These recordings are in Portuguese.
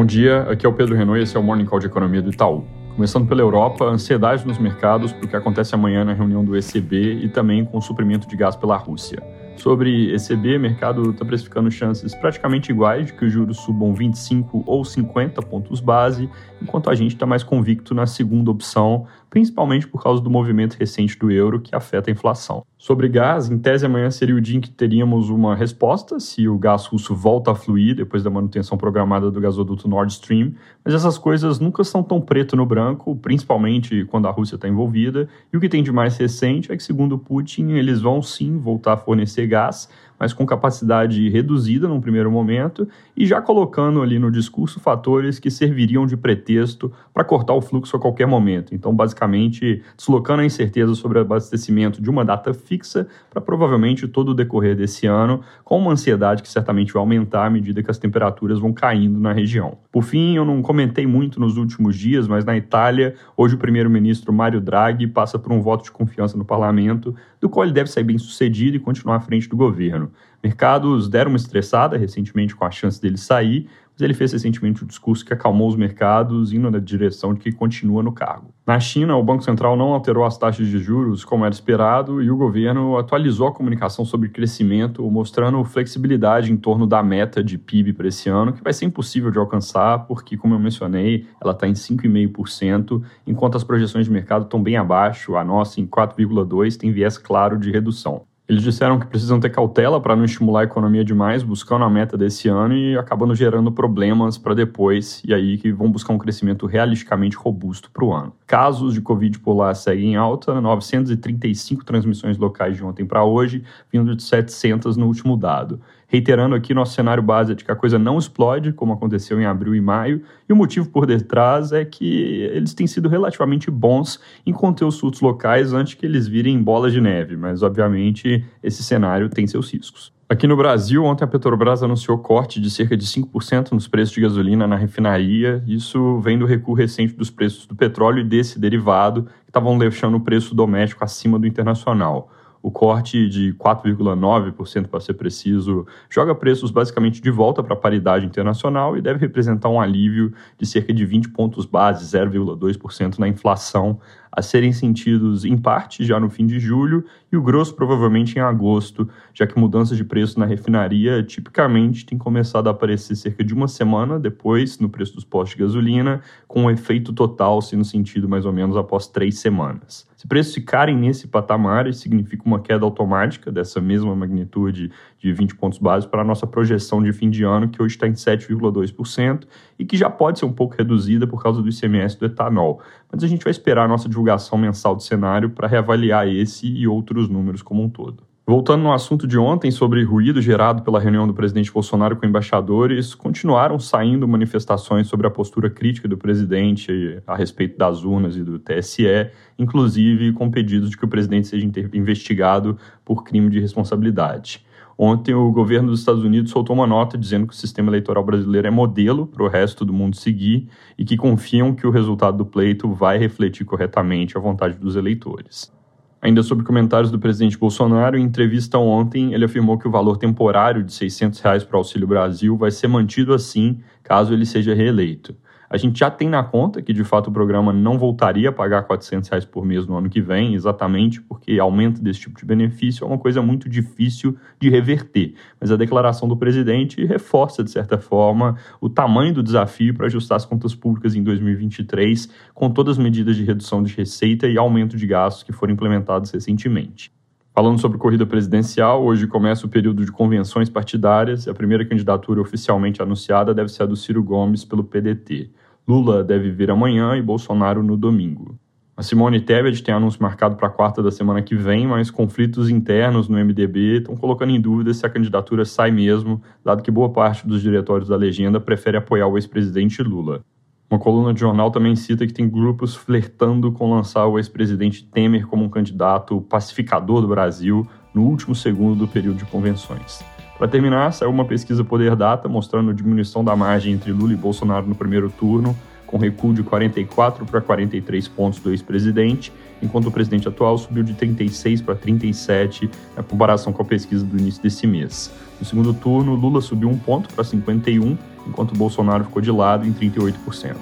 Bom dia, aqui é o Pedro Renault e esse é o Morning Call de Economia do Itaú. Começando pela Europa, ansiedade nos mercados porque acontece amanhã na reunião do ECB e também com o suprimento de gás pela Rússia. Sobre ECB, o mercado está precificando chances praticamente iguais de que os juros subam 25 ou 50 pontos base, enquanto a gente está mais convicto na segunda opção, principalmente por causa do movimento recente do euro que afeta a inflação. Sobre gás, em tese amanhã seria o dia em que teríamos uma resposta se o gás russo volta a fluir depois da manutenção programada do gasoduto Nord Stream, mas essas coisas nunca são tão preto no branco, principalmente quando a Rússia está envolvida, e o que tem de mais recente é que, segundo Putin, eles vão sim voltar a fornecer gás, mas com capacidade reduzida num primeiro momento, e já colocando ali no discurso fatores que serviriam de pretexto para cortar o fluxo a qualquer momento. Então, basicamente, deslocando a incerteza sobre o abastecimento de uma data fixa para provavelmente todo o decorrer desse ano, com uma ansiedade que certamente vai aumentar à medida que as temperaturas vão caindo na região. Por fim, eu não comentei muito nos últimos dias, mas na Itália, hoje o primeiro-ministro Mario Draghi passa por um voto de confiança no parlamento, do qual ele deve sair bem sucedido e continuar à frente do governo. Mercados deram uma estressada recentemente com a chance dele sair, mas ele fez recentemente um discurso que acalmou os mercados, indo na direção de que continua no cargo. Na China, o Banco Central não alterou as taxas de juros como era esperado e o governo atualizou a comunicação sobre crescimento, mostrando flexibilidade em torno da meta de PIB para esse ano, que vai ser impossível de alcançar, porque, como eu mencionei, ela está em 5,5%, enquanto as projeções de mercado estão bem abaixo, a nossa em 4,2% tem viés claro de redução. Eles disseram que precisam ter cautela para não estimular a economia demais, buscando a meta desse ano e acabando gerando problemas para depois, e aí que vão buscar um crescimento realisticamente robusto para o ano. Casos de Covid polar seguem em alta, 935 transmissões locais de ontem para hoje, vindo de 700 no último dado reiterando aqui nosso cenário base de que a coisa não explode, como aconteceu em abril e maio, e o motivo por detrás é que eles têm sido relativamente bons em conter os surtos locais antes que eles virem bolas de neve, mas obviamente esse cenário tem seus riscos. Aqui no Brasil, ontem a Petrobras anunciou corte de cerca de 5% nos preços de gasolina na refinaria. Isso vem do recuo recente dos preços do petróleo e desse derivado, que estavam deixando o preço doméstico acima do internacional. O corte de 4,9%, para ser preciso, joga preços basicamente de volta para a paridade internacional e deve representar um alívio de cerca de 20 pontos base, 0,2% na inflação, a serem sentidos em parte já no fim de julho e o grosso provavelmente em agosto, já que mudanças de preço na refinaria tipicamente têm começado a aparecer cerca de uma semana depois no preço dos postos de gasolina, com um efeito total sendo sentido mais ou menos após três semanas. Se preços ficarem nesse patamar, isso significa uma queda automática dessa mesma magnitude de 20 pontos básicos para a nossa projeção de fim de ano, que hoje está em 7,2%, e que já pode ser um pouco reduzida por causa do ICMS do etanol. Mas a gente vai esperar a nossa divulgação mensal do cenário para reavaliar esse e outros números como um todo. Voltando no assunto de ontem sobre ruído gerado pela reunião do presidente Bolsonaro com embaixadores, continuaram saindo manifestações sobre a postura crítica do presidente a respeito das urnas e do TSE, inclusive com pedidos de que o presidente seja investigado por crime de responsabilidade. Ontem, o governo dos Estados Unidos soltou uma nota dizendo que o sistema eleitoral brasileiro é modelo para o resto do mundo seguir e que confiam que o resultado do pleito vai refletir corretamente a vontade dos eleitores. Ainda sobre comentários do presidente Bolsonaro, em entrevista ontem, ele afirmou que o valor temporário de 600 reais para o Auxílio Brasil vai ser mantido assim caso ele seja reeleito. A gente já tem na conta que, de fato, o programa não voltaria a pagar 400 reais por mês no ano que vem, exatamente porque aumento desse tipo de benefício é uma coisa muito difícil de reverter. Mas a declaração do presidente reforça, de certa forma, o tamanho do desafio para ajustar as contas públicas em 2023, com todas as medidas de redução de receita e aumento de gastos que foram implementados recentemente. Falando sobre corrida presidencial, hoje começa o período de convenções partidárias e a primeira candidatura oficialmente anunciada deve ser a do Ciro Gomes pelo PDT. Lula deve vir amanhã e Bolsonaro no domingo. A Simone Tebet tem anúncio marcado para quarta da semana que vem, mas conflitos internos no MDB estão colocando em dúvida se a candidatura sai mesmo, dado que boa parte dos diretórios da legenda prefere apoiar o ex-presidente Lula. Uma coluna de jornal também cita que tem grupos flertando com lançar o ex-presidente Temer como um candidato pacificador do Brasil no último segundo do período de convenções. Para terminar, saiu uma pesquisa Poder Data mostrando diminuição da margem entre Lula e Bolsonaro no primeiro turno, com recuo de 44 para 43 pontos do ex-presidente, enquanto o presidente atual subiu de 36 para 37 na comparação com a pesquisa do início desse mês. No segundo turno, Lula subiu um ponto para 51, enquanto Bolsonaro ficou de lado em 38%.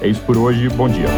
É isso por hoje, bom dia.